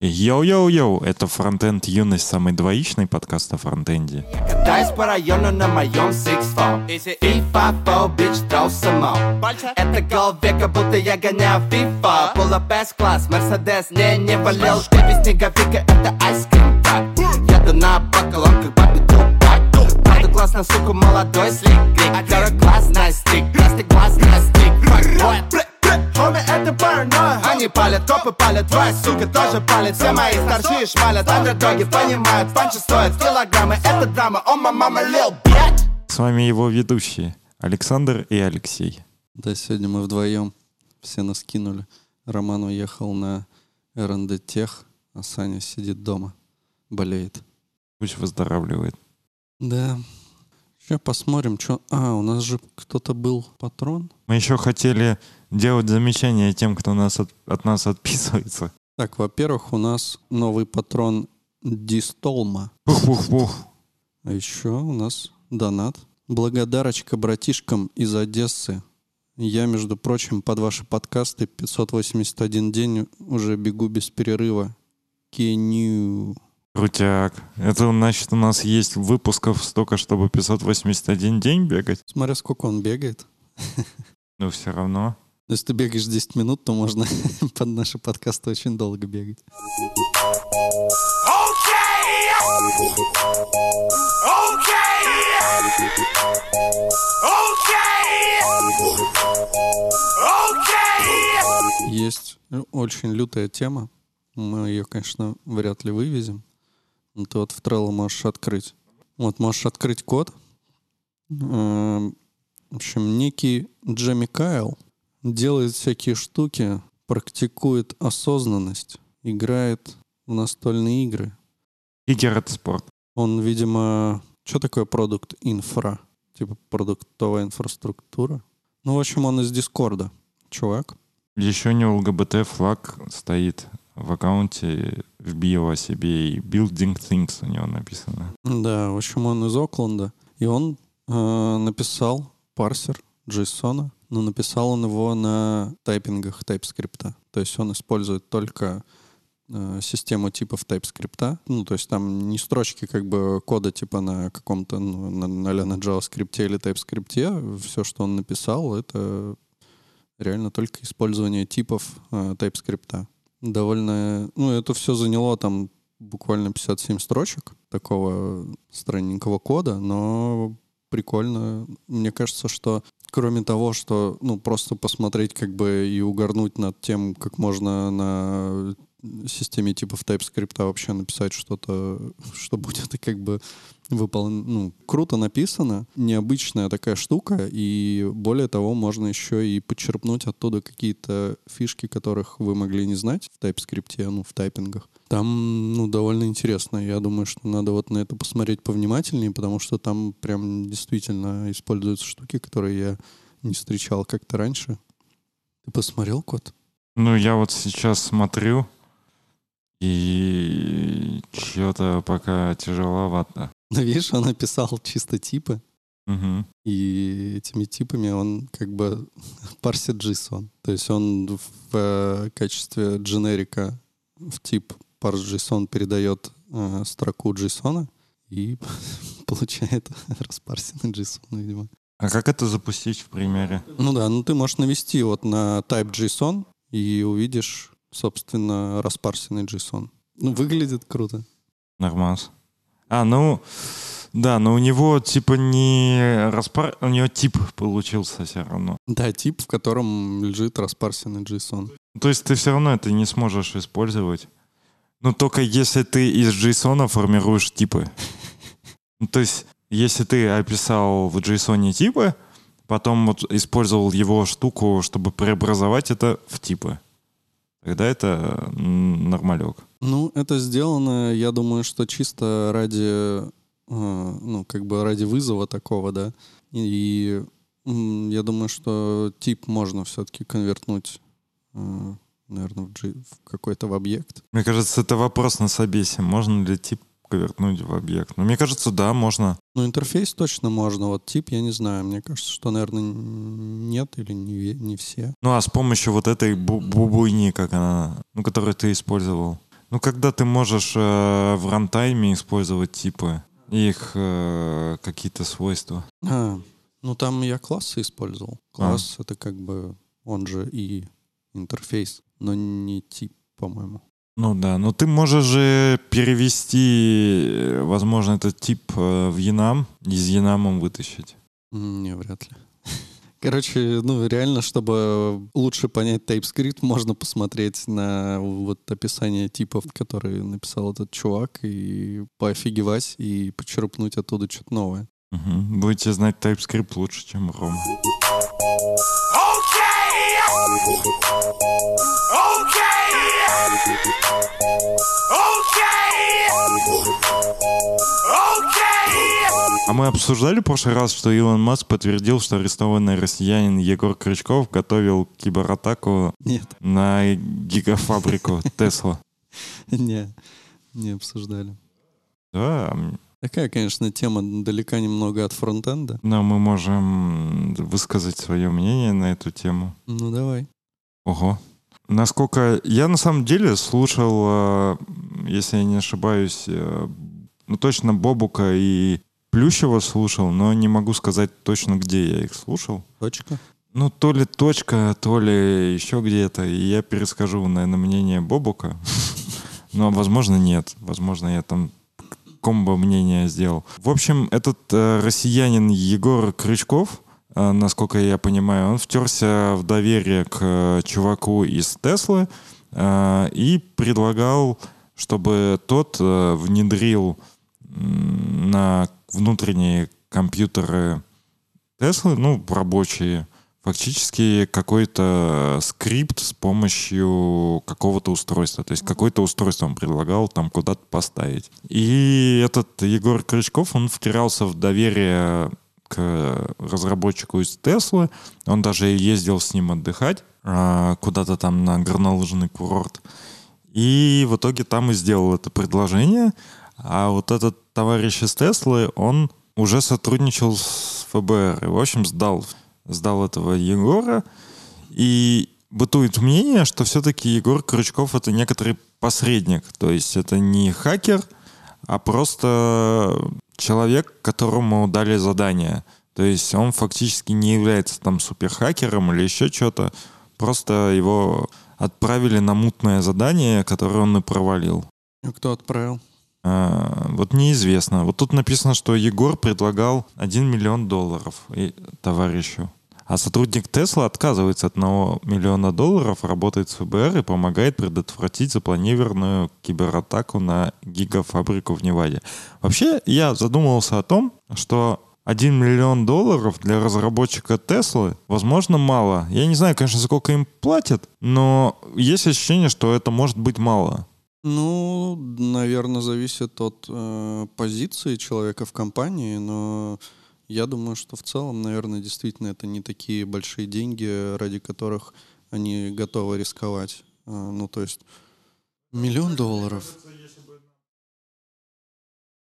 Йоу-йоу-йоу, это фронтенд юность, самый двоичный подкаст о фронтенде. Катаюсь по району на моем FIFA, фо, бич, throw some more. Это голове, как будто я гоняю FIFA. Пула бест класс, Мерседес не, не валил Ты без снеговика, это айскрим так Еду на бакалон, как бабе Тупак Правда классно, сука, молодой слик Второй класс, nice stick, пластик глаз, nice Они палят, копы палят, твоя сука тоже палит Все мои старшие шмалят, андердоги понимают Панчи стоят килограммы, это драма, о ма мама лил, блядь С вами его ведущие Александр и Алексей. Да, сегодня мы вдвоем все нас кинули. Роман уехал на РНД Тех, а Саня сидит дома, болеет. Пусть выздоравливает. Да. Сейчас посмотрим, что... А, у нас же кто-то был патрон. Мы еще хотели делать замечания тем, кто нас от, от нас отписывается. Так, во-первых, у нас новый патрон Дистолма. Пух-пух-пух. А еще у нас донат. Благодарочка братишкам из Одессы. Я, между прочим, под ваши подкасты 581 день уже бегу без перерыва. Кеню. Крутяк. Это значит, у нас есть выпусков столько, чтобы 581 день бегать. Смотря сколько он бегает. Но все равно. Если ты бегаешь 10 минут, то можно под наши подкасты очень долго бегать. Есть очень лютая тема. Мы ее, конечно, вряд ли вывезем. Но ты вот в Trello можешь открыть. Вот можешь открыть код. Эм, В общем, некий Джемми Кайл делает всякие штуки, практикует осознанность, играет в настольные игры. Игер это спорт. Он, видимо, что такое продукт инфра? Типа продуктовая инфраструктура? Ну, в общем, он из Дискорда. Чувак. Еще у него ЛГБТ флаг стоит в аккаунте, вбил о себе и Building Things у него написано. Да, в общем, он из Окленда. И он э, написал парсер JSON, но написал он его на тайпингах TypeScript. То есть он использует только э, систему типов TypeScript. Ну, то есть там не строчки как бы кода типа на каком-то, ну, на, на, на JavaScript или TypeScript. Все, что он написал, это реально только использование типов э, TypeScript. Довольно... Ну, это все заняло там буквально 57 строчек такого странненького кода, но прикольно. Мне кажется, что кроме того, что ну просто посмотреть как бы и угорнуть над тем, как можно на системе типов TypeScript вообще написать что-то, что будет как бы выпол... ну, круто написано, необычная такая штука, и более того, можно еще и почерпнуть оттуда какие-то фишки, которых вы могли не знать в TypeScript, ну, в тайпингах. Там, ну, довольно интересно. Я думаю, что надо вот на это посмотреть повнимательнее, потому что там прям действительно используются штуки, которые я не встречал как-то раньше. Ты посмотрел код? Ну, я вот сейчас смотрю, и что-то пока тяжеловато. Ну, видишь, он написал чисто типы, Мгм. и этими типами он как бы парсит JSON. То есть он в э, качестве дженерика в тип парс JSON передает э, строку JSON и получает распарсенный JSON, видимо. А как это запустить в примере? Ну да, ну ты можешь навести вот на type JSON и увидишь, собственно, распарсенный JSON. Ну, выглядит круто. Нормас. А, ну, да, но у него типа не распар... У него тип получился все равно. Да, тип, в котором лежит распарсенный JSON. То есть ты все равно это не сможешь использовать. Ну, только если ты из JSON формируешь типы. Ну, то есть, если ты описал в JSON типы, потом вот использовал его штуку, чтобы преобразовать это в типы, тогда это нормалек. Ну, это сделано, я думаю, что чисто ради, э, ну, как бы ради вызова такого, да. И, я думаю, что тип можно все-таки конвертнуть, наверное, в, G- в какой-то в объект. Мне кажется, это вопрос на собесе. Можно ли тип конвертнуть в объект? Ну, мне кажется, да, можно. Ну, интерфейс точно можно, вот тип я не знаю. Мне кажется, что, наверное, нет или не, не все. Ну, а с помощью вот этой бу- бубуйни, как она, ну, которую ты использовал, Ну, когда ты можешь э, в рантайме использовать типы, их э, какие-то свойства. А, ну там я классы использовал. Класс это как бы он же и интерфейс, но не тип, по-моему. Ну да, но ты можешь же перевести, э, возможно, этот тип э, в Enum, из Enum вытащить. М, Не, вряд ли. Короче, ну реально, чтобы лучше понять TypeScript, можно посмотреть на вот описание типов, которые написал этот чувак, и поофигевать, и почерпнуть оттуда что-то новое. Мгм. Будете знать TypeScript лучше, чем Рома. А мы обсуждали в прошлый раз, что Илон Маск подтвердил, что арестованный россиянин Егор Крючков готовил кибератаку Нет, на гигафабрику Тесла. не, не обсуждали. Да, Такая, конечно, тема далека немного от фронтенда. но мы можем высказать свое мнение на эту тему. Ну давай. Ого. Насколько я на самом деле слушал, э, если я не ошибаюсь, э, ну точно Бобука и Плющева слушал, но не могу сказать точно, где я их слушал. Точка. Ну, то ли точка, то ли еще где-то. И я перескажу, наверное, мнение Бобука. Но, возможно, нет. Возможно, я там комбо мнения сделал. В общем, этот э, россиянин Егор Крючков, э, насколько я понимаю, он втерся в доверие к э, чуваку из Теслы э, и предлагал, чтобы тот э, внедрил на внутренние компьютеры Теслы, ну, рабочие, фактически какой-то скрипт с помощью какого-то устройства. То есть какое-то устройство он предлагал там куда-то поставить. И этот Егор Крючков, он втирался в доверие к разработчику из Теслы. Он даже ездил с ним отдыхать а, куда-то там на горнолыжный курорт. И в итоге там и сделал это предложение. А вот этот товарищ из Теслы, он уже сотрудничал с ФБР. И, в общем, сдал, сдал этого Егора. И бытует мнение, что все-таки Егор Крючков это некоторый посредник. То есть это не хакер, а просто человек, которому дали задание. То есть он фактически не является там суперхакером или еще что-то. Просто его отправили на мутное задание, которое он и провалил. А кто отправил? А, вот неизвестно. Вот тут написано, что Егор предлагал 1 миллион долларов товарищу. А сотрудник Тесла отказывается от 1 миллиона долларов, работает с ФБР и помогает предотвратить запланированную кибератаку на гигафабрику в Неваде. Вообще, я задумывался о том, что 1 миллион долларов для разработчика Теслы, возможно, мало. Я не знаю, конечно, сколько им платят, но есть ощущение, что это может быть мало. Ну, наверное, зависит от э, позиции человека в компании, но я думаю, что в целом, наверное, действительно это не такие большие деньги, ради которых они готовы рисковать. А, ну, то есть миллион долларов.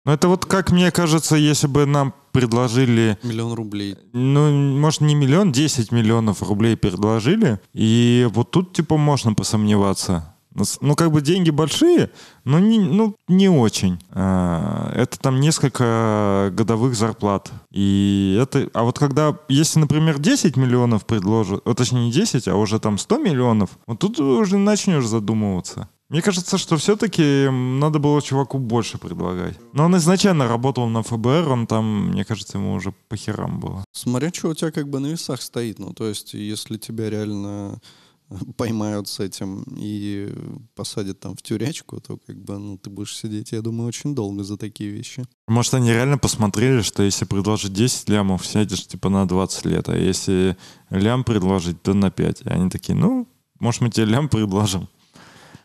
Ну, это вот как мне кажется, если бы нам предложили, Миллион рублей. ну, может, не миллион, 10 миллионов рублей предложили, и вот тут, типа, можно посомневаться. Ну, Ну, как бы деньги большие, но не, ну, не очень. А, Это там несколько годовых зарплат. И это... А вот когда, если, например, 10 миллионов предложат, точнее не 10, а уже там 100 миллионов, вот тут уже начнешь задумываться. Мне кажется, что все-таки надо было чуваку больше предлагать. Но он изначально работал на ФБР, он там, мне кажется, ему уже по херам было. Смотря, что у тебя как бы на весах стоит. Ну, то есть, если тебя реально поймают с этим и посадят там в тюрячку, то как бы, ну, ты будешь сидеть, я думаю, очень долго за такие вещи. Может, они реально посмотрели, что если предложить 10 лямов, сядешь типа на 20 лет, а если лям предложить, то на 5. И они такие, ну, может, мы тебе лям предложим.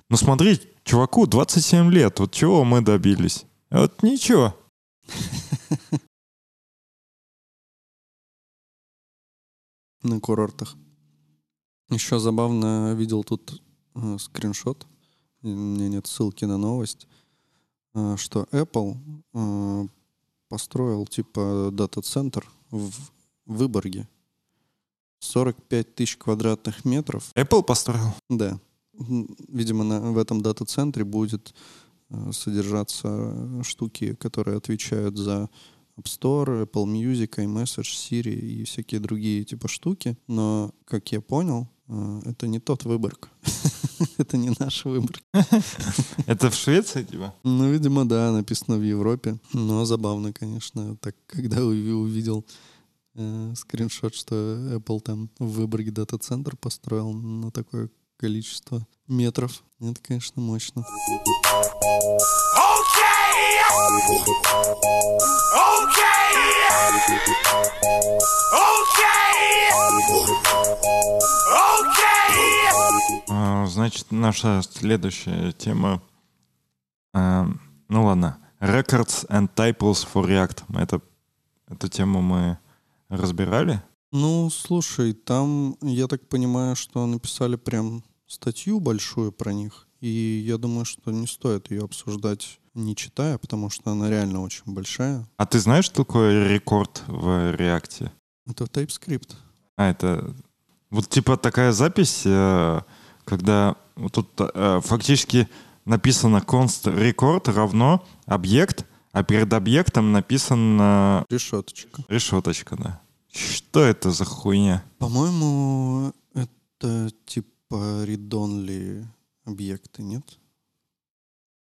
Ну, смотри, чуваку 27 лет, вот чего мы добились? Вот ничего. на курортах. Еще забавно видел тут э, скриншот, у меня нет ссылки на новость, э, что Apple э, построил типа дата-центр в Выборге. 45 тысяч квадратных метров. Apple построил? Да. видимо, на, в этом дата-центре будет э, содержаться штуки, которые отвечают за App Store, Apple Music, iMessage, Siri и всякие другие типа штуки. Но, как я понял, это не тот выборг. Это не наш выбор. Это в Швеции, типа? Ну, видимо, да, написано в Европе. Но забавно, конечно, так, когда уви- увидел э, скриншот, что Apple там в Выборге дата-центр построил на такое количество метров. Это, конечно, мощно. Наша следующая тема... а, Ну ладно. Records and Typles for React. Это, эту тему мы разбирали. Ну, слушай, там, я так понимаю, что написали прям статью большую про них. И я думаю, что не стоит ее обсуждать не читая, потому что она реально очень большая. А ты знаешь, что такое рекорд в React? Это TypeScript. А, это вот типа такая запись, э, когда тут э, фактически написано const record равно объект, а перед объектом написано Решеточка. решеточка, да. Что это за хуйня? По-моему, это типа read-only объекты, нет?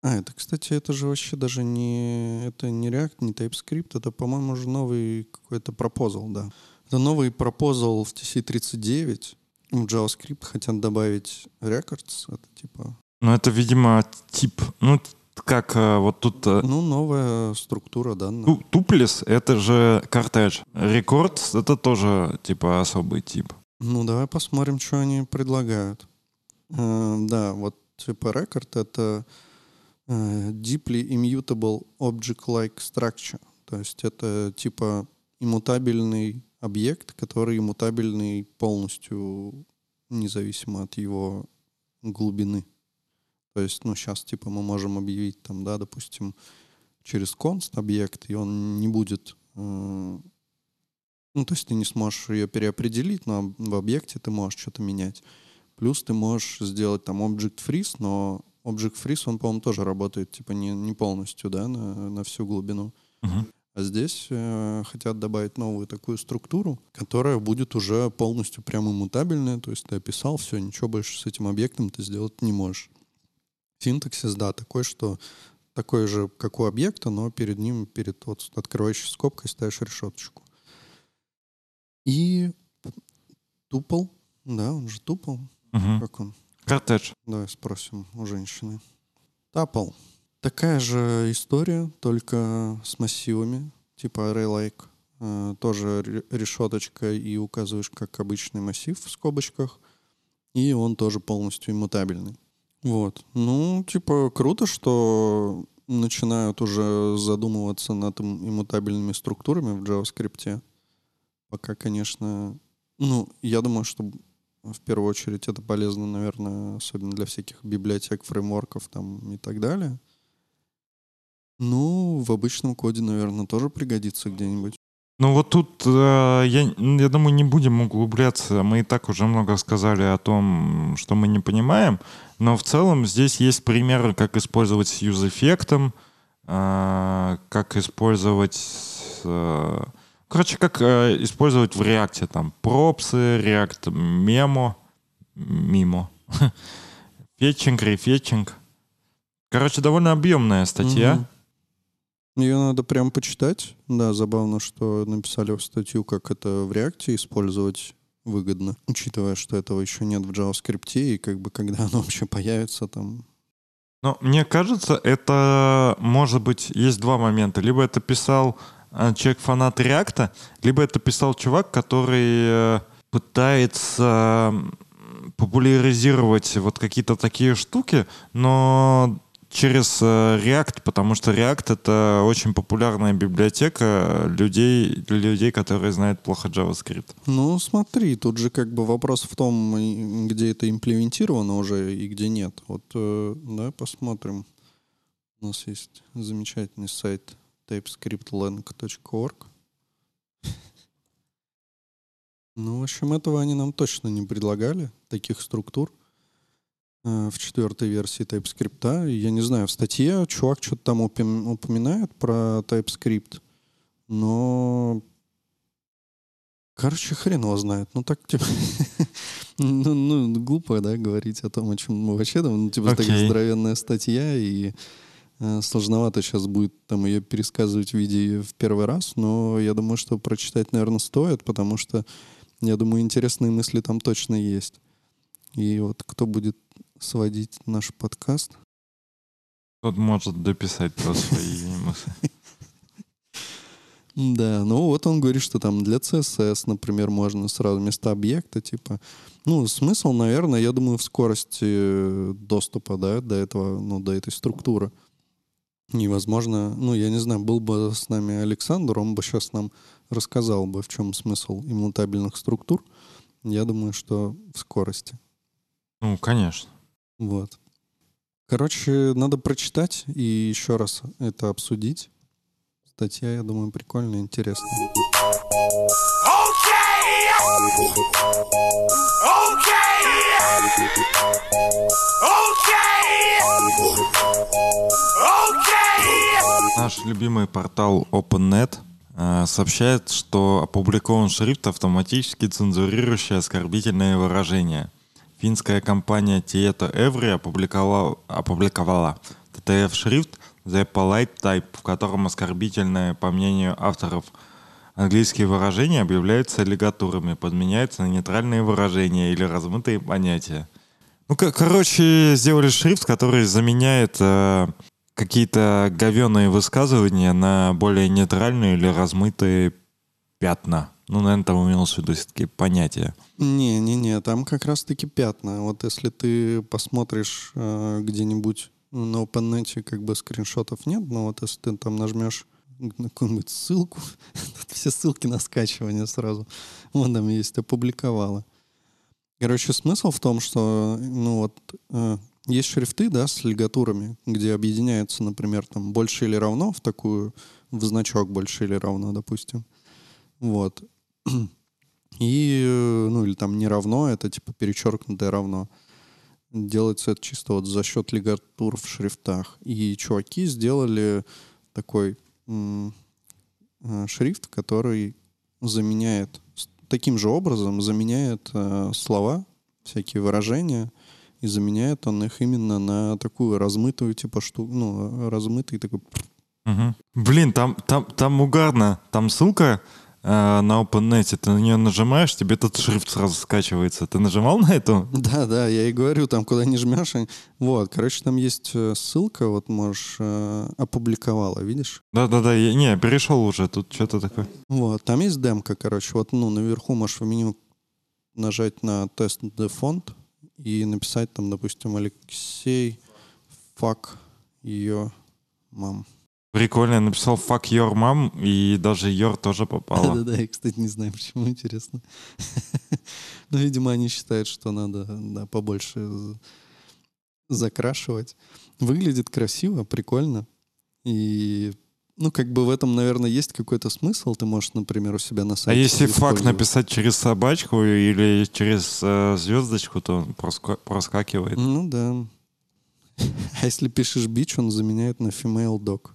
А, это, кстати, это же вообще даже не... Это не React, не TypeScript, это, по-моему, уже новый какой-то пропозал, да. Это новый пропозал в TC39. В JavaScript хотят добавить records, это типа... Ну, это, видимо, тип. Ну, как э, вот тут э, Ну, новая структура данных. ту- туплес — это же картедж. Рекорд — это тоже, типа, особый тип. Ну, давай посмотрим, что они предлагают. Э, да, вот типа record — это э, deeply immutable object-like structure. То есть это типа иммутабельный объект, который иммутабельный полностью независимо от его глубины. То есть, ну, сейчас, типа, мы можем объявить там, да, допустим, через const объект, и он не будет... э, ну, то есть ты не сможешь ее переопределить, но в объекте ты можешь что-то менять. Плюс ты можешь сделать там object freeze, но object freeze, он, по-моему, тоже работает, типа, не, не полностью, да, на, на всю глубину. Мгм. А здесь э, хотят добавить новую такую структуру, которая будет уже полностью прям иммутабельная. То есть ты описал, все, ничего больше с этим объектом ты сделать не можешь. Синтаксис, да, такой, что такой же, как у объекта, но перед ним, перед вот открывающей скобкой ставишь решеточку. И тупол, да, он же тупол. Мгм. Как он? Картедж. Давай спросим у женщины. Тапл. Такая же история, только с массивами, типа array-like. Э, тоже ре- решеточка и указываешь как обычный массив в скобочках. И он тоже полностью иммутабельный. Вот. Ну, типа, круто, что начинают уже задумываться над им- иммутабельными структурами в JavaScript. Пока, конечно... Ну, я думаю, что в первую очередь это полезно, наверное, особенно для всяких библиотек, фреймворков там и так далее. Ну, в обычном коде, наверное, тоже пригодится где-нибудь. Ну вот тут, э, я, я думаю, не будем углубляться. Мы и так уже много сказали о том, что мы не понимаем. Но в целом здесь есть примеры, как использовать с юз-эффектом, э, как использовать... э, короче, как использовать в реакте там пропсы, реакт мемо, мимо, фетчинг, рефетчинг. Короче, довольно объемная статья. Мгм. Ее надо прям почитать. Да, забавно, что написали в статью, как это в реакте использовать выгодно, учитывая, что этого еще нет в JavaScript, и как бы когда оно вообще появится там. Но мне кажется, это может быть есть два момента. Либо это писал э, человек фанат Реакта, либо это писал чувак, который э, пытается популяризировать вот какие-то такие штуки, но через э, React, потому что React это очень популярная библиотека людей, для людей, которые знают плохо JavaScript. Ну, смотри, тут же как бы вопрос в том, где это имплементировано уже и где нет. Вот, э, да, посмотрим. У нас есть замечательный сайт typescriptlang.org. Ну, в общем, этого они нам точно не предлагали, таких структур. Э, в четвертой версии TypeScript. Я не знаю, в статье чувак что-то там упом- упоминает про TypeScript, но... Короче, хрен его знает. Ну, так, типа... ну, ну, глупо, да, говорить о том, о чем мы вообще там, ну, типа, такая Окей. здоровенная статья, и э, сложновато сейчас будет там ее пересказывать в виде в первый раз, но я думаю, что прочитать, наверное, стоит, потому что, я думаю, интересные мысли там точно есть. И вот кто будет сводить наш подкаст, Тот может дописать про свои мысли. Да, ну вот он говорит, что там для CSS, например, можно сразу вместо объекта, типа. Ну, смысл, наверное, я думаю, в скорости э, доступа, да, до этого, ну, до этой структуры. И, возможно, ну, я не знаю, был бы с нами Александр, он бы сейчас нам рассказал бы, в чем смысл иммутабельных структур. Я думаю, что в скорости. Ну, конечно. Вот. Короче, надо прочитать и еще раз это обсудить. Статья, я думаю, прикольная, интересная. Наш любимый портал OpenNet э, сообщает, что опубликован шрифт, автоматически цензурирующий оскорбительные выражения. Финская компания Tieto Every опубликовала, опубликовала TTF-шрифт The Polite Type, в котором оскорбительные, по мнению авторов, английские выражения объявляются аллигатурами, подменяются на нейтральные выражения или размытые понятия. Ну, ко- короче, сделали шрифт, который заменяет э, какие-то говеные высказывания на более нейтральные или размытые пятна. Ну, наверное, там имелось в виду все-таки понятия. Не-не-не, там как раз-таки пятна. Вот если ты посмотришь э, где-нибудь на OpenNet, как бы скриншотов нет, но вот если ты там нажмешь на какую-нибудь ссылку, тут все ссылки на скачивание сразу. Вон там есть, опубликовала. Короче, смысл в том, что, ну вот, э, есть шрифты, да, с лигатурами, где объединяются, например, там больше или равно в такую, в значок больше или равно, допустим. Вот. И, э, ну, или там не равно, это типа перечеркнутое равно. Делается это чисто вот за счет лигатур в шрифтах. И чуваки сделали такой э, шрифт, который заменяет, таким же образом заменяет э, слова, всякие выражения, и заменяет он их именно на такую размытую типа штуку, ну, размытый такой Мгм. Блин, там, там, там угарно. Там ссылка э, на OpenNet. Ты на нее нажимаешь, тебе этот шрифт сразу скачивается. Ты нажимал на эту? Да, да, я и говорю, там, куда не жмешь. Вот, короче, там есть э, ссылка, вот можешь э, опубликовала, видишь? Да-да-да, я, не, перешел уже, тут что-то такое. Вот, там есть демка, короче, вот, ну, наверху можешь в меню нажать на тест de фонд и написать там, допустим, Алексей, fuck ее мам. Прикольно, я написал fuck your mom, и даже your тоже попало. Да-да-да, я, кстати, не знаю, почему, интересно. Ну, видимо, они считают, что надо, да, побольше закрашивать. Выглядит красиво, прикольно. И, ну, как бы в этом, наверное, есть какой-то смысл. Ты можешь, например, у себя на А сайте... если фак использовать. написать через собачку или через э, звездочку, то он проска- проскакивает. Ну, да. А если пишешь бич, он заменяет на female dog.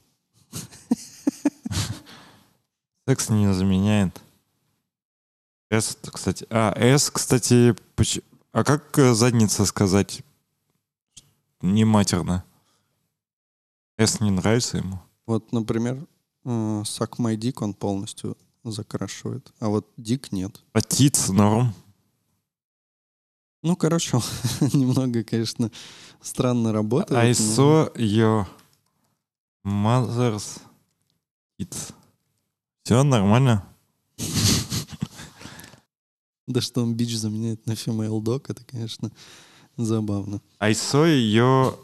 Секс не заменяет. S, кстати. А, S, кстати, поч- а как э, задница сказать? Не матерно. S не нравится ему. Вот, например, suck my dick он полностью закрашивает, а вот дик нет. А тиц норм. Ну, короче, немного, конечно, странно работает. I но- your mother's tits. Все нормально? Да что он бич заменяет на female dog, это, конечно, забавно. I saw your...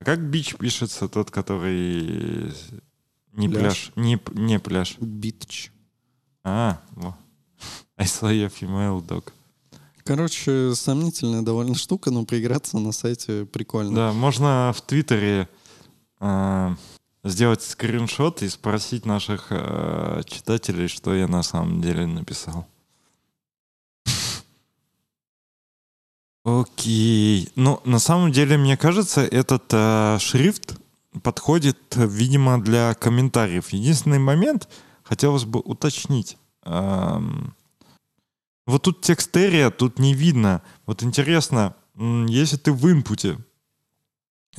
А Как бич пишется тот, который... Не Пляж. пляж. Не, не пляж. Битч. А, во. I saw your female dog. Короче, сомнительная довольно штука, но поиграться на сайте прикольно. Да, можно в Твиттере сделать скриншот и спросить наших э, читателей, что я на самом деле написал. Окей. Ну, на самом деле, мне кажется, этот э, шрифт подходит, видимо, для комментариев. Единственный момент, хотелось бы уточнить. Эм, вот тут текстерия, тут не видно. Вот интересно, если ты в инпуте,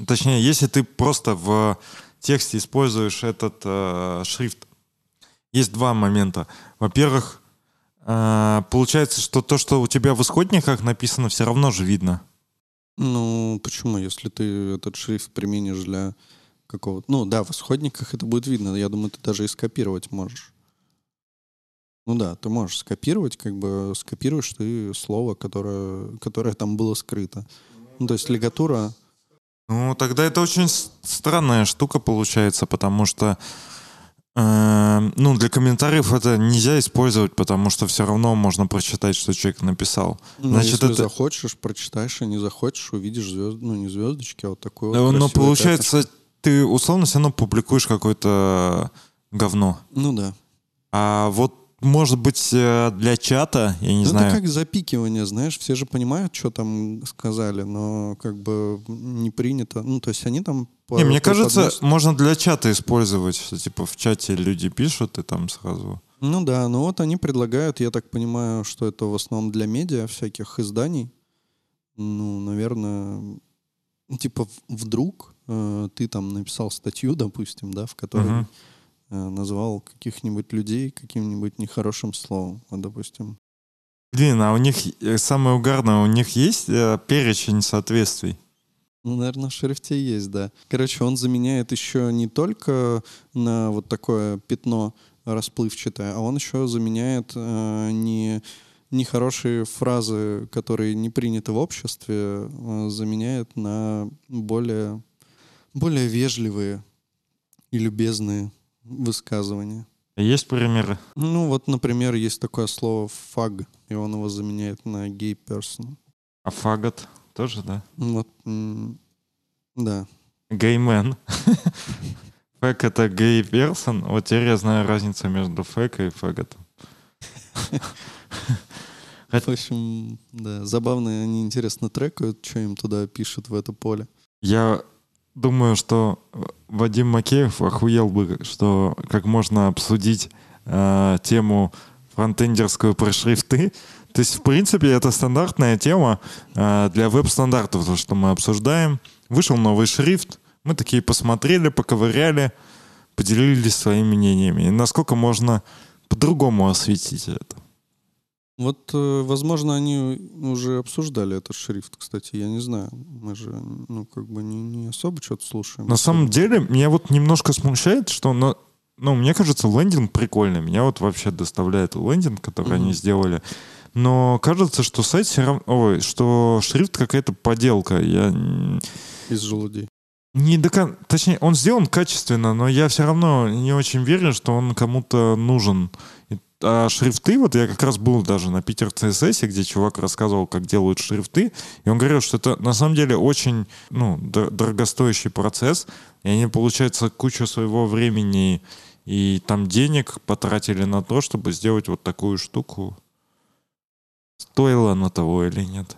точнее, если ты просто в тексте используешь этот э, шрифт, есть два момента. Во-первых, э, получается, что то, что у тебя в исходниках написано, все равно же видно. Ну, почему? Если ты этот шрифт применишь для какого-то... Ну, да, в исходниках это будет видно. Я думаю, ты даже и скопировать можешь. Ну да, ты можешь скопировать, как бы скопируешь ты слово, которое, которое там было скрыто. Ну, то есть лигатура... Ну, тогда это очень странная штука получается, потому что э, ну, для комментариев это нельзя использовать, потому что все равно можно прочитать, что человек написал. Ну, Значит, если это... захочешь, прочитаешь, а не захочешь, увидишь звезд... ну, не звездочки, а вот такой вот Но получается, пятнышко. ты условно все равно публикуешь какое-то говно. Ну да. А вот может быть, э, для чата, я не ну, знаю. Это как запикивание, знаешь, все же понимают, что там сказали, но как бы не принято. Ну, то есть они там... Не, мне кажется, можно для чата использовать, что типа в чате люди пишут, и там сразу... Ну да, ну вот они предлагают, я так понимаю, что это в основном для медиа, всяких изданий. Ну, наверное, типа вдруг э, ты там написал статью, допустим, да, в которой... Uh-huh назвал каких-нибудь людей каким-нибудь нехорошим словом, вот, допустим. Блин, а у них э, самое угарное, у них есть э, перечень соответствий? Ну, наверное, в шрифте есть, да. Короче, он заменяет еще не только на вот такое пятно расплывчатое, а он еще заменяет э, не нехорошие фразы, которые не приняты в обществе, э, заменяет на более, более вежливые и любезные высказывания. Есть примеры? Ну, вот, например, есть такое слово «фаг», и он его заменяет на «gay person». А фагот тоже, да? Вот, да. Геймен. Фэк — это гей персон. Вот теперь я знаю разницу между фэк и фаготом. В общем, да, забавно, они интересно трекают, что им туда пишут в это поле. Я думаю, что Вадим Макеев охуел бы, что как можно обсудить э, тему фронтендерскую про шрифты. То есть, в принципе, это стандартная тема э, для веб-стандартов, то, что мы обсуждаем. Вышел новый шрифт, мы такие посмотрели, поковыряли, поделились своими мнениями. И насколько можно по-другому осветить это? Вот, э, возможно, они уже обсуждали этот шрифт, кстати, я не знаю. Мы же, ну, как бы не, не особо что-то слушаем. На самом деле, меня вот немножко смущает, что, на, ну, мне кажется, лендинг прикольный. Меня вот вообще доставляет лендинг, который mm-hmm. они сделали. Но кажется, что сайт все равно... Ой, что шрифт какая-то поделка. Я... Из желудей. Не до кон... Точнее, он сделан качественно, но я все равно не очень верю, что он кому-то нужен. А шрифты, вот я как раз был даже на Питер CSS, где чувак рассказывал, как делают шрифты, и он говорил, что это на самом деле очень ну, дорогостоящий процесс, и они, получается, кучу своего времени и там денег потратили на то, чтобы сделать вот такую штуку. Стоило на того или нет?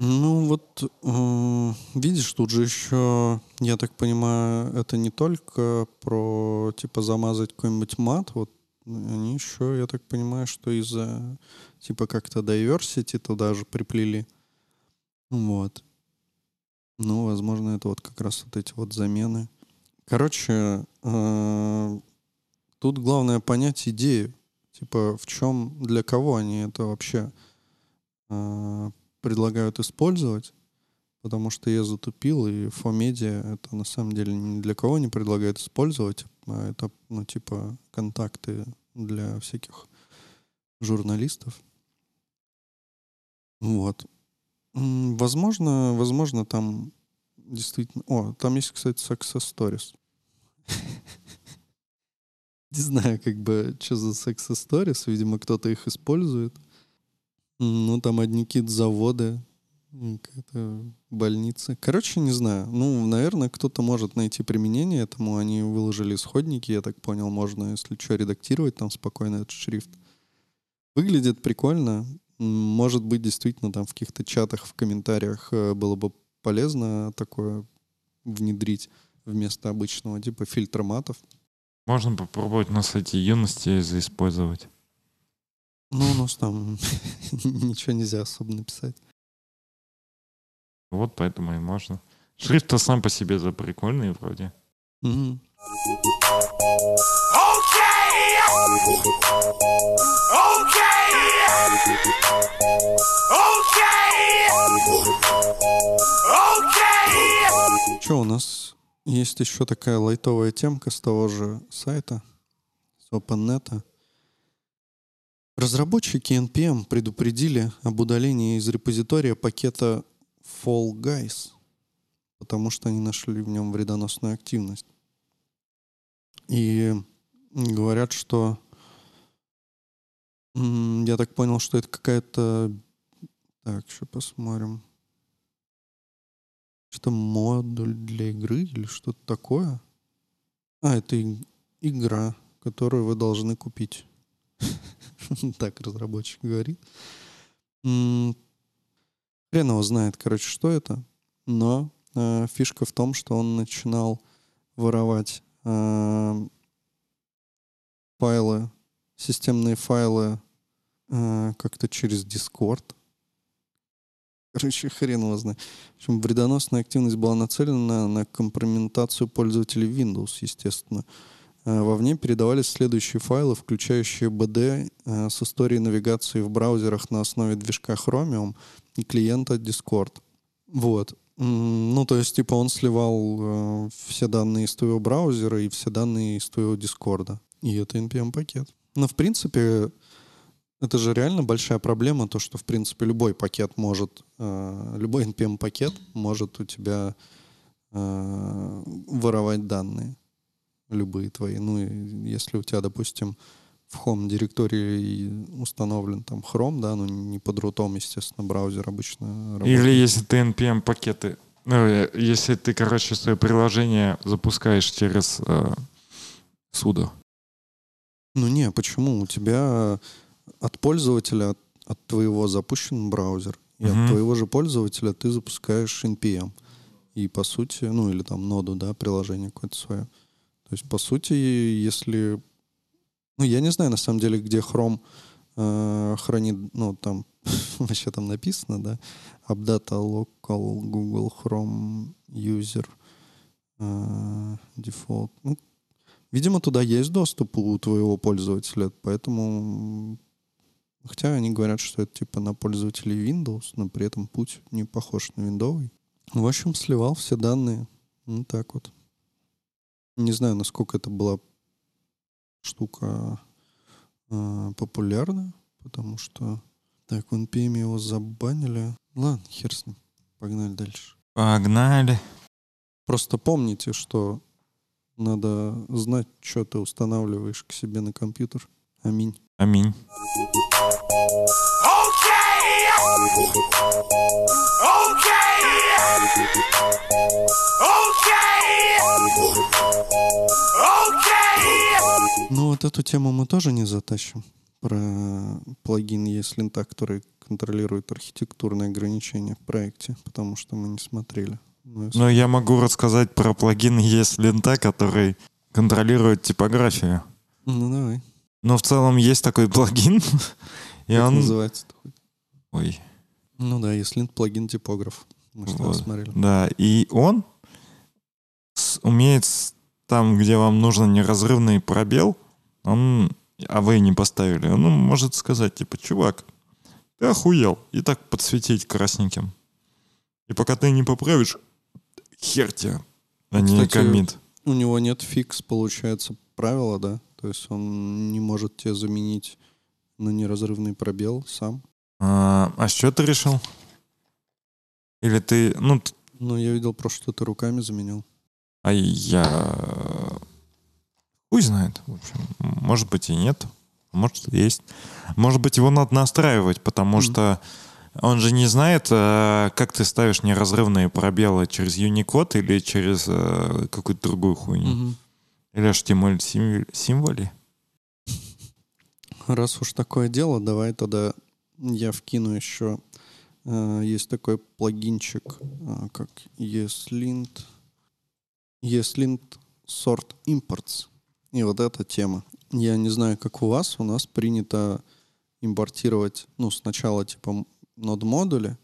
Ну вот, э, видишь, тут же еще, я так понимаю, это не только про, типа, замазать какой-нибудь мат, вот они еще, я так понимаю, что из-за типа как-то diversity туда же приплели. Вот. Ну, возможно, это вот как раз вот эти вот замены. Короче, э, тут главное понять идею. Типа, в чем, для кого они это вообще э, предлагают использовать. Потому что я затупил, и фомедиа это на самом деле ни для кого не предлагает использовать, а это, ну, типа, контакты для всяких журналистов. Вот. Возможно, возможно, там действительно... О, там есть, кстати, Success Stories. Не знаю, как бы, что за Success Stories. Видимо, кто-то их использует. Ну, там одни какие-то заводы, какая-то больница. Короче, не знаю. Ну, наверное, кто-то может найти применение этому. Они выложили исходники, я так понял, можно, если что, редактировать там спокойно этот шрифт. Выглядит прикольно. Может быть, действительно, там в каких-то чатах, в комментариях э, было бы полезно такое внедрить вместо обычного типа фильтра матов. Можно попробовать на сайте юности заиспользовать. Ну, у нас там ничего нельзя особо написать. Вот поэтому и можно. Шрифт-то сам по себе за прикольный вроде. Мгм. Что, у нас есть еще такая лайтовая темка с того же сайта, с OpenNet. Разработчики NPM предупредили об удалении из репозитория пакета Fall Guys, потому что они нашли в нем вредоносную активность. И говорят, что я так понял, что это какая-то... Так, еще посмотрим. Что-то модуль для игры или что-то такое. А, это и- игра, которую вы должны купить. Так разработчик говорит. Хрен его знает, короче, что это. Но э, фишка в том, что он начинал воровать э, файлы, системные файлы э, как-то через Discord. Короче, хрен его знает. В общем, вредоносная активность была нацелена на компрометацию пользователей Windows, естественно. Э, Вовне передавались следующие файлы, включающие BD э, с историей навигации в браузерах на основе движка Chromium клиента Discord. Вот. Ну, то есть, типа, он сливал э, все данные из твоего браузера и все данные из твоего Дискорда. И это NPM-пакет. Но, в принципе, это же реально большая проблема, то, что, в принципе, любой пакет может, э, любой NPM-пакет может у тебя э, воровать данные, любые твои. Ну, если у тебя, допустим, в home директории установлен там Chrome, да, ну не под рутом, естественно, браузер обычно работает. Или если ты NPM пакеты, ну, э, если ты, короче, свое приложение запускаешь через э, судо. Ну не, почему? У тебя от пользователя, от, от твоего запущен браузер, и Мгм. от твоего же пользователя ты запускаешь NPM. И по сути, ну или там ноду, да, приложение какое-то свое. То есть, по сути, если... Ну, я не знаю, на самом деле, где Chrome э, хранит, ну, там вообще там написано, да, Updata Local Google Chrome User э, Default. Ну, Видимо, туда есть доступ у твоего пользователя, поэтому... Хотя они говорят, что это типа на пользователей Windows, но при этом путь не похож на виндовый. В общем, сливал все данные. Ну, так вот. Не знаю, насколько это была штука э, популярна, потому что... Так, в NPM его забанили. Ладно, хер с ним. Погнали дальше. Погнали. Просто помните, что надо знать, что ты устанавливаешь к себе на компьютер. Аминь. Аминь. Ну, вот эту тему мы тоже не затащим. Про плагин ESLint, который контролирует архитектурные ограничения в проекте, потому что мы не смотрели. Ну, если- Но я могу рассказать про плагин есть лента, который контролирует типографию. Ну, давай. Но в целом есть такой плагин, и Как он... называется? Ой, Ну да, ESLint плагин типограф. Мы что Вот. смотрели. да, и он умеет там, где вам нужен неразрывный пробел, он, а вы не поставили, он может сказать, типа, чувак, ты охуел, и так подсветить красненьким. И пока ты не поправишь, хер тебе, а не Кстати, коммит. У него нет фикс, получается, правила, да? То есть он не может тебе заменить на неразрывный пробел сам. А, а с чего ты решил? Или ты, ну, т- Ну, я видел просто, что ты руками заменил. а я... Хуй знает, в общем. Может быть и нет, может и есть. Может быть его надо настраивать, потому Мгм. что он же не знает, э, как ты ставишь неразрывные пробелы через Unicode или через э, какую-то другую хуйню. Мгм. Или HTML символ- символе. Раз уж такое дело, давай тогда я вкину еще. Э, есть такой плагинчик, э, как ESLint. ESLint Sort Imports. И вот эта тема. Я не знаю, как у вас. У нас принято импортировать, ну, сначала, типа, нод-модули,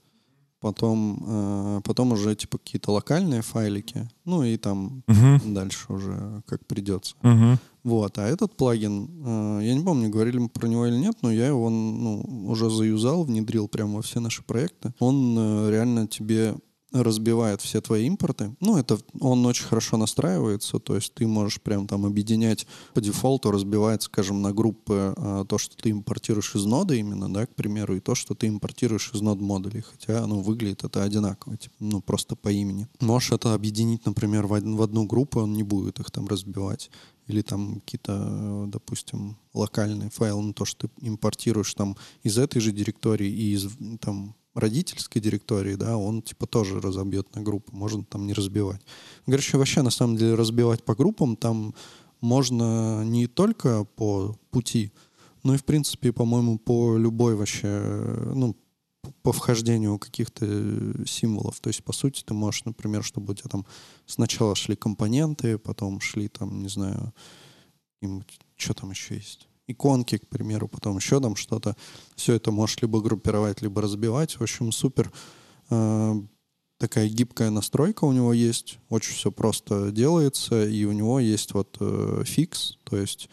потом, э, потом уже, типа, какие-то локальные файлики, ну, и там Мгм. дальше уже как придется. Мгм. Вот, а этот плагин, э, я не помню, говорили мы про него или нет, но я его ну, уже заюзал, внедрил прямо во все наши проекты. Он э, реально тебе разбивает все твои импорты. Ну, это он очень хорошо настраивается, то есть ты можешь прям там объединять по дефолту, разбивать, скажем, на группы э, то, что ты импортируешь из ноды именно, да, к примеру, и то, что ты импортируешь из нод модулей, хотя, ну, выглядит это одинаково, типа, ну, просто по имени. Можешь это объединить, например, в, од- в одну группу, он не будет их там разбивать или там какие-то, э, допустим, локальные файлы, ну, то, что ты импортируешь там из этой же директории и из там родительской директории, да, он типа тоже разобьет на группы, можно там не разбивать. Короче, вообще на самом деле разбивать по группам там можно не только по пути, но и в принципе, по-моему, по любой вообще, ну, по вхождению каких-то символов. То есть, по сути, ты можешь, например, чтобы у тебя там сначала шли компоненты, потом шли там, не знаю, что там еще есть? Иконки, к примеру, потом еще там что-то. Все это можешь либо группировать, либо разбивать. В общем, супер э, такая гибкая настройка у него есть. Очень все просто делается. И у него есть вот э, фикс, то есть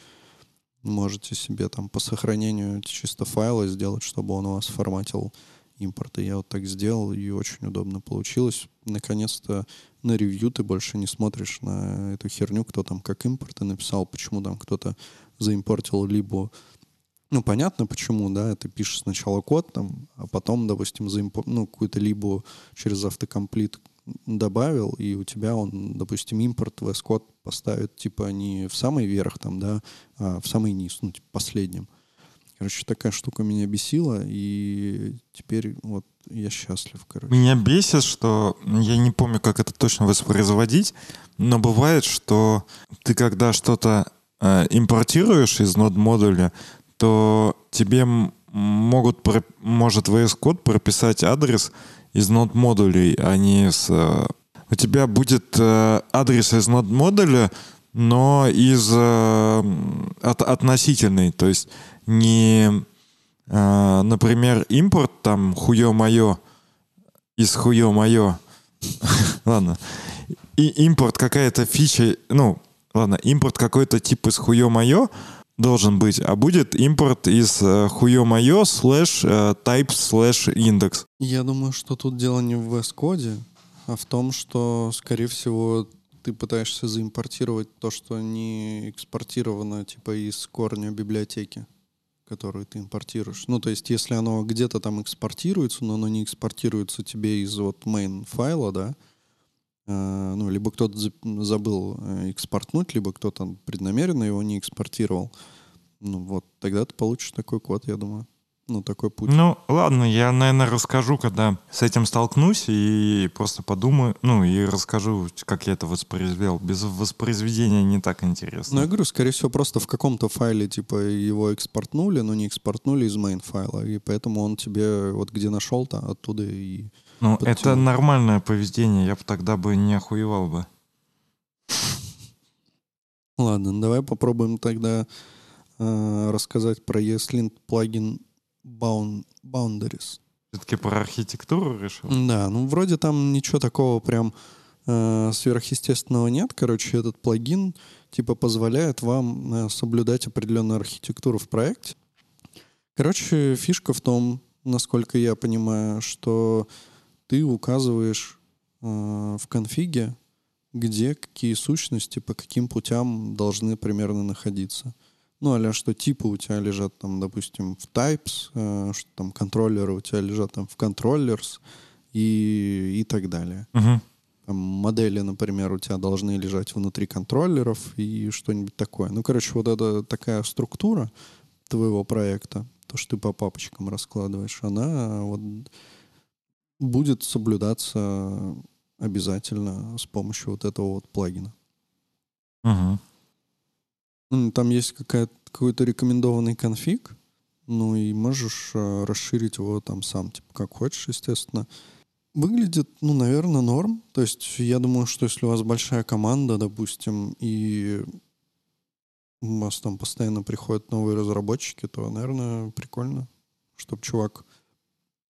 можете себе там по сохранению чисто файла сделать, чтобы он у вас форматил импорты. Я вот так сделал, и очень удобно получилось. Наконец-то на ревью ты больше не смотришь на эту херню, кто там как импорты написал, почему там кто-то заимпортил либо... Ну, понятно, почему, да, ты пишешь сначала код там, а потом, допустим, заимпор... ну, какую-то либо через автокомплит добавил, и у тебя он, допустим, импорт VS Code поставит, типа, не в самый верх там, да, а в самый низ, ну, типа, последним. Короче, такая штука меня бесила, и теперь вот я счастлив, короче. Меня бесит, что я не помню, как это точно воспроизводить, но бывает, что ты когда что-то э, импортируешь из нод модуля, то тебе могут может VS Code прописать адрес из нод модулей, а не с э, у тебя будет э, адрес из нод модуля, но из от- относительный, то есть не, например, импорт там хуё моё из хуё моё. ладно. И импорт какая-то фича, ну, ладно, импорт какой-то тип из хуё моё должен быть, а будет импорт из э, хуё моё слэш э, type слэш индекс. Я думаю, что тут дело не в VS Code, а в том, что, скорее всего, ты пытаешься заимпортировать то, что не экспортировано, типа, из корня библиотеки, которую ты импортируешь. Ну, то есть, если оно где-то там экспортируется, но оно не экспортируется тебе из вот main файла, да, ну, либо кто-то за- забыл э, экспортнуть, либо кто-то преднамеренно его не экспортировал, ну, вот, тогда ты получишь такой код, я думаю. Ну, такой путь. Ну, ладно, я, наверное, расскажу, когда с этим столкнусь, и просто подумаю, ну, и расскажу, как я это воспроизвел. Без воспроизведения не так интересно. Ну, я говорю, скорее всего, просто в каком-то файле, типа, его экспортнули, но не экспортнули из main файла, и поэтому он тебе вот где нашел-то, оттуда и... Ну, подтянул. это нормальное поведение, я бы тогда бы не охуевал бы. Ладно, давай попробуем тогда э, рассказать про ESLint плагин Bound- Boundaries. Все-таки про архитектуру решил? Да, ну вроде там ничего такого прям э, сверхъестественного нет. Короче, этот плагин типа позволяет вам э, соблюдать определенную архитектуру в проекте. Короче, фишка в том, насколько я понимаю, что ты указываешь э, в конфиге, где какие сущности по каким путям должны примерно находиться. Ну, а что типы у тебя лежат там, допустим, в types, э, что там контроллеры у тебя лежат там в controllers и, и так далее. Мгм. Там модели, например, у тебя должны лежать внутри контроллеров и что-нибудь такое. Ну, короче, вот эта такая структура твоего проекта, то, что ты по папочкам раскладываешь, она вот будет соблюдаться обязательно с помощью вот этого вот плагина. М, Там есть какая- какой-то рекомендованный конфиг, Ну и можешь э, расширить его там сам, типа как хочешь, естественно. Выглядит, ну, наверное, норм. То есть я думаю, что если у вас большая команда, допустим, и у вас там постоянно приходят новые разработчики, то, наверное, прикольно, чтобы чувак...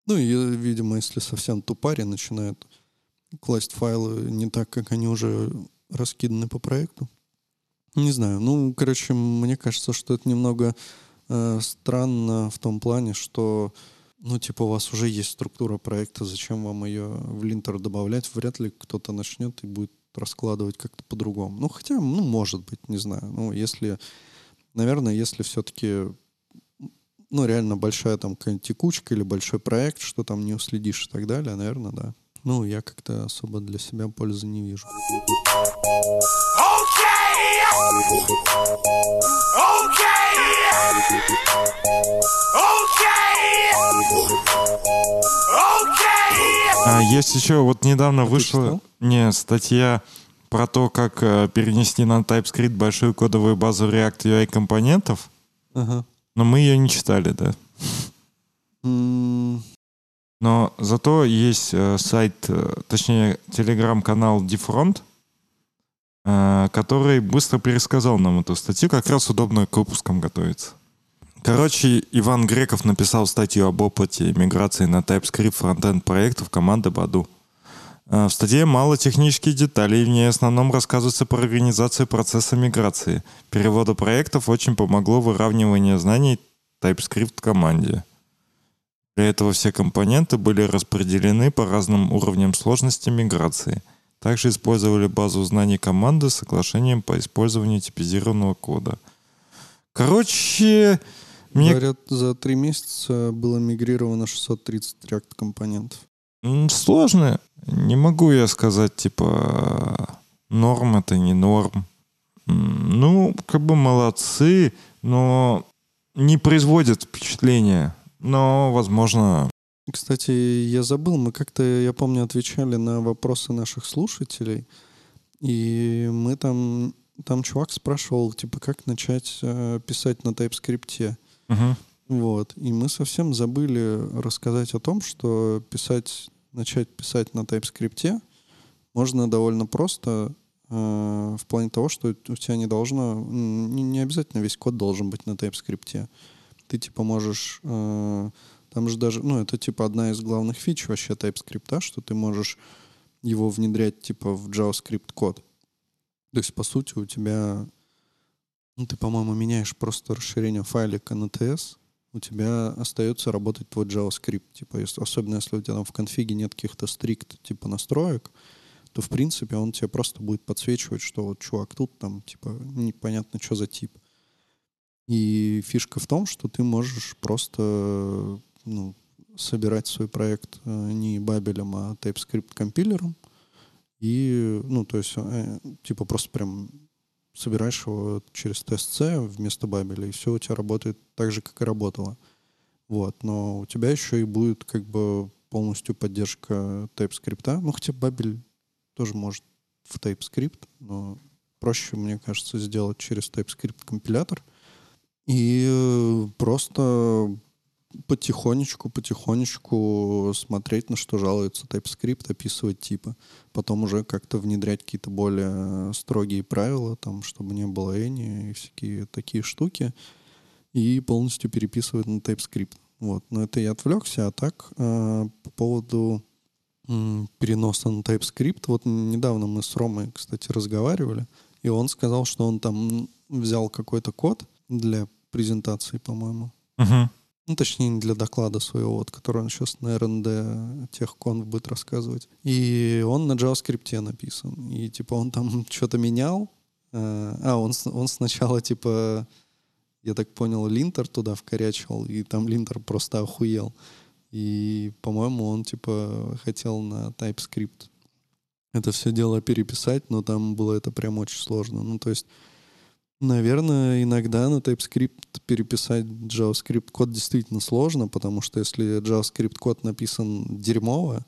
Ну и, видимо, если совсем тупари начинает класть файлы не так, как они уже раскиданы по проекту. Не знаю. Ну, короче, мне кажется, что это немного э, странно в том плане, что, ну, типа, у вас уже есть структура проекта, зачем вам ее в линтер добавлять? Вряд ли кто-то начнет и будет раскладывать как-то по-другому. Ну, хотя, ну, может быть, не знаю. Ну, если, наверное, если все-таки, ну, реально большая там какая-нибудь текучка или большой проект, что там не уследишь и так далее, наверное, да. Ну, я как-то особо для себя пользы не вижу. А есть еще, вот недавно А вышла не, статья про то, как э, перенести на TypeScript большую кодовую базу React UI компонентов, Ага. Но мы ее не читали, да. Но зато есть э, сайт, э, точнее, телеграм-канал Defront, э, который быстро пересказал нам эту статью, как раз удобно к выпускам готовиться. Короче, Иван Греков написал статью об опыте миграции на TypeScript фронтенд проектов команды Баду. Э, В статье мало технических деталей, в ней в основном рассказывается про организацию процесса миграции. Переводу проектов очень помогло выравнивание знаний TypeScript команде. Для этого все компоненты были распределены по разным уровням сложности миграции. Также использовали базу знаний команды с соглашением по использованию типизированного кода. Короче, мне Говорят, за три месяца было мигрировано 630 React компонентов. м, сложно. Не могу я сказать, типа, норм это не норм. Ну, как бы молодцы, но не производят впечатления. Но, возможно, Кстати, я забыл, мы как-то, я помню, отвечали на вопросы наших слушателей, и мы там, там чувак спрашивал, типа, как начать э, писать на TypeScript. мгм. Вот. И мы совсем забыли рассказать о том, что писать, начать писать на TypeScript можно довольно просто э, в плане того, что у тебя не должно, не обязательно весь код должен быть на TypeScript. Ты типа можешь, э, там же даже, ну это типа одна из главных фич вообще TypeScript, что ты можешь его внедрять типа в JavaScript код. То есть по сути у тебя, ну ты по-моему меняешь просто расширение файлика на TS, у тебя остается работать твой JavaScript. Типа, если, особенно если у тебя там в конфиге нет каких-то стрикт типа настроек, то в принципе он тебе просто будет подсвечивать, что вот чувак тут там типа непонятно что за тип. И фишка в том, что ты можешь просто ну, собирать свой проект э, не бабелем, а TypeScript компилером. И, ну, то есть, э, типа, просто прям собираешь его через TSC вместо бабеля, и все у тебя работает так же, как и работало. Вот, но у тебя еще и будет как бы полностью поддержка TypeScript. Ну, хотя бабель тоже может в TypeScript, но проще, мне кажется, сделать через TypeScript компилятор и просто потихонечку, потихонечку смотреть, на что жалуется TypeScript, описывать типы. Потом уже как-то внедрять какие-то более строгие правила, там, чтобы не было any и всякие такие штуки. И полностью переписывать на TypeScript. Вот. Но это я отвлекся. А так, э, по поводу м, переноса на TypeScript, вот недавно мы с Ромой, кстати, разговаривали, и он сказал, что он там взял какой-то код для презентации, по-моему. Мгм. Ну, точнее, не для доклада своего, вот, который он сейчас на РНД техконф будет рассказывать. И он на JavaScript написан. И, типа, он там что-то менял. Э, А, он, он сначала, типа, я так понял, линтер туда вкорячил, и там линтер просто охуел. И, по-моему, он, типа, хотел на TypeScript это все дело переписать, но там было это прям очень сложно. Ну, то есть, наверное, иногда на TypeScript переписать JavaScript код действительно сложно, потому что если JavaScript код написан дерьмово,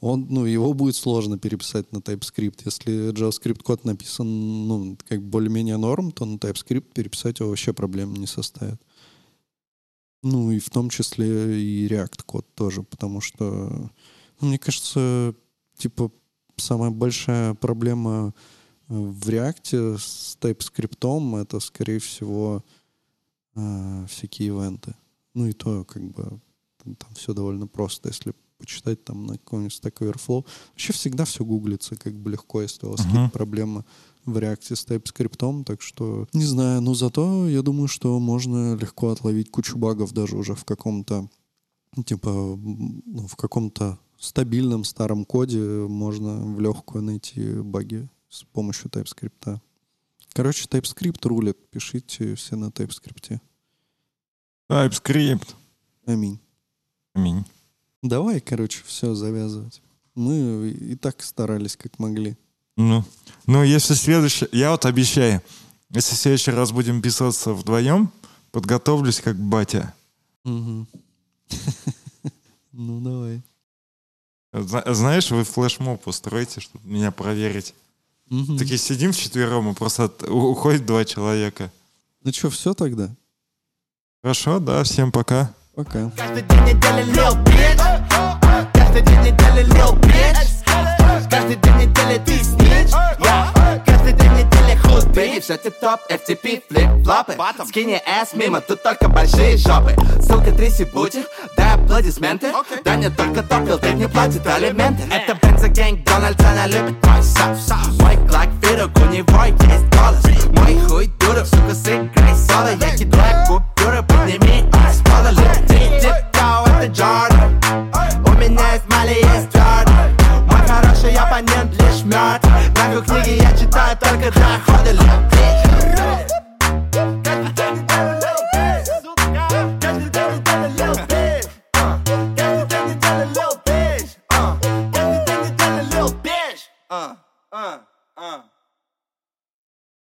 он, ну, его будет сложно переписать на TypeScript. Если JavaScript код написан, ну, как более-менее норм, то на TypeScript переписать его вообще проблем не составит. Ну и в том числе и React код тоже, потому что, ну, мне кажется, типа самая большая проблема в React с TypeScript это, скорее всего, э, всякие ивенты. Ну и то, как бы, там все довольно просто, если почитать там на каком-нибудь Stack Overflow. Вообще всегда все гуглится как бы легко, если у вас uh-huh. какие-то проблемы в реакции с TypeScript, так что не знаю, но зато я думаю, что можно легко отловить кучу багов даже уже в каком-то типа ну, в каком-то стабильном старом коде можно в легкую найти баги с помощью TypeScript. Короче, TypeScript рулит. Пишите все на TypeScript. TypeScript. Аминь. Аминь. Давай, короче, все завязывать. Мы и так старались, как могли. Ну, ну, если следующий... Я вот обещаю, если в следующий раз будем писаться вдвоем, подготовлюсь как батя. Угу. Ну, давай. Знаешь, вы флешмоб устроите, чтобы меня проверить. Угу. Такие сидим вчетвером, и просто уходит два человека. Ну что, все тогда? Хорошо, да, всем пока. Пока. Каждый день недели лил Каждый день недели ты снич Каждый день недели худ Бейби, все тип-топ, FTP, флип-флопы. Скини ass мимо, тут только большие жопы. Ссылка тряси бутик, дай аплодисменты. Да не только топил, ты не платит алименты. Это бензогэнг, Дональд, она любит мой соус Мой клак, фирок, у него есть голос. Мой хуй дуров, сука, сыграй соло. Я кидаю купюры, подними их с пола Летит тип-топ, это Джордан. У меня есть Мали, есть Джордан оппонент лишь мертв На книги я читаю только доходы любви